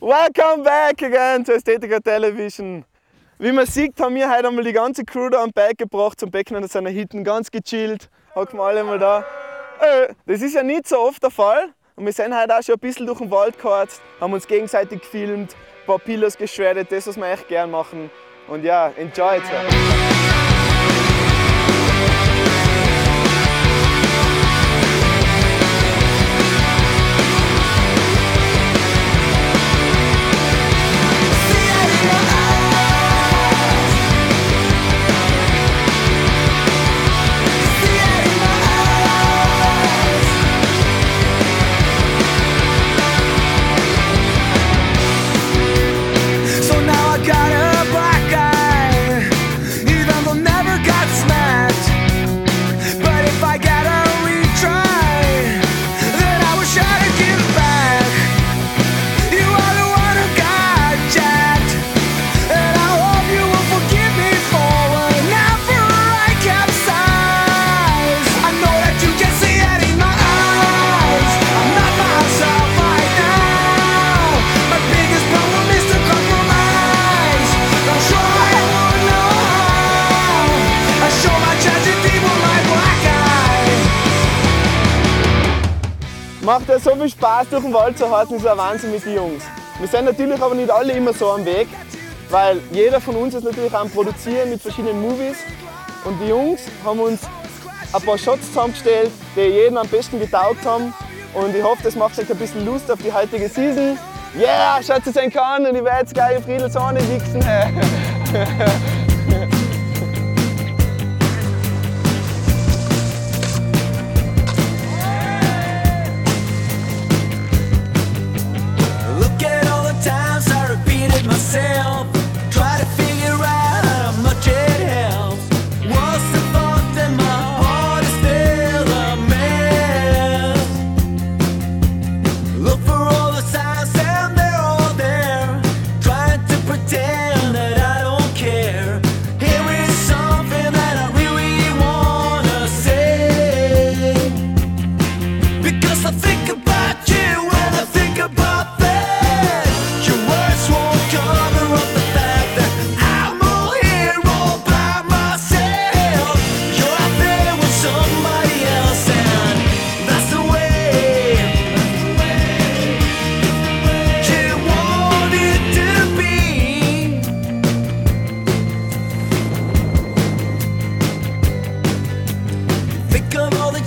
Welcome back again to Aesthetica Television. Wie man sieht, haben wir heute einmal die ganze Crew da am Berg gebracht zum Becken an seiner Hitten, ganz gechillt. Hocken wir alle mal da. Äh, das ist ja nicht so oft der Fall. Und wir sind heute auch schon ein bisschen durch den Wald geheizt, haben uns gegenseitig gefilmt, ein paar Pillows geschreddet, das, was wir echt gern machen. Und ja, enjoy it. Macht ja so viel Spaß, durch den Wald zu halten, ist ein Wahnsinn mit den Jungs. Wir sind natürlich aber nicht alle immer so am Weg, weil jeder von uns ist natürlich am Produzieren mit verschiedenen Movies. Und die Jungs haben uns ein paar Shots zusammengestellt, die jedem am besten getaugt haben. Und ich hoffe, das macht euch ein bisschen Lust auf die heutige Season. Yeah, schaut es euch an und ich werde jetzt gleich in Friedels Ohne wichsen.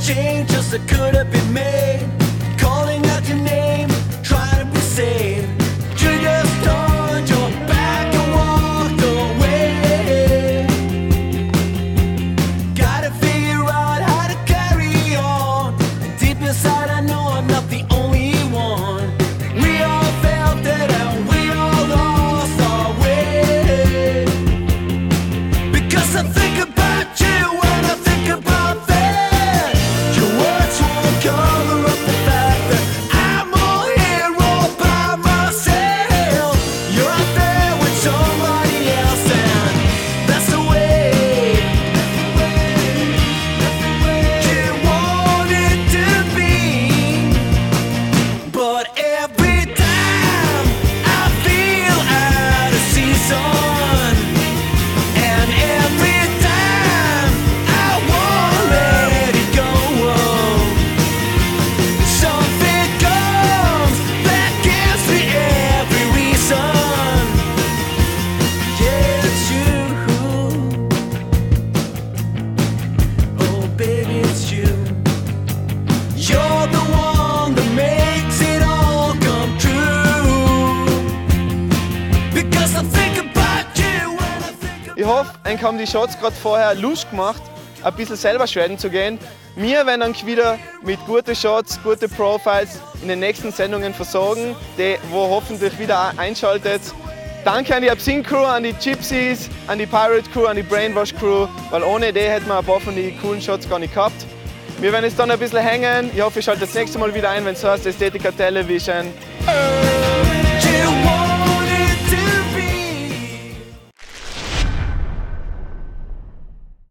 change, just could have been made. Hoffe, euch haben die Shots gerade vorher Lust gemacht, ein bisschen selber schweden zu gehen. Wir werden euch wieder mit guten Shots, guten Profiles in den nächsten Sendungen versorgen, die wo hoffentlich wieder einschaltet. Danke an die Absinthe Crew, an die Gypsies, an die Pirate Crew, an die Brainwash Crew, weil ohne die hätten wir ein paar von den coolen Shots gar nicht gehabt. Wir werden jetzt dann ein bisschen hängen. Ich hoffe, ihr schaltet das nächste Mal wieder ein, wenn es heißt Ästhetica Television.